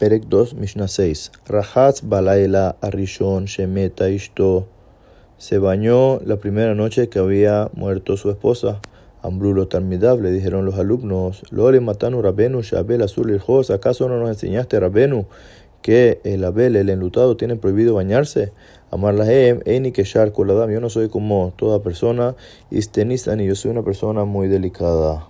Perek 2, Mishnah 6. Rahatz Balaila Arishon Shemeta Ishto. Se bañó la primera noche que había muerto su esposa. Ambrulo Talmidab, le dijeron los alumnos, Lole Matanu Rabenu Shabel Azul Jos, ¿acaso no nos enseñaste, Rabenu, que el Abel, el enlutado, tiene prohibido bañarse? Amar la Eini Keshar Koladam, yo no soy como toda persona, Istenistani, yo soy una persona muy delicada.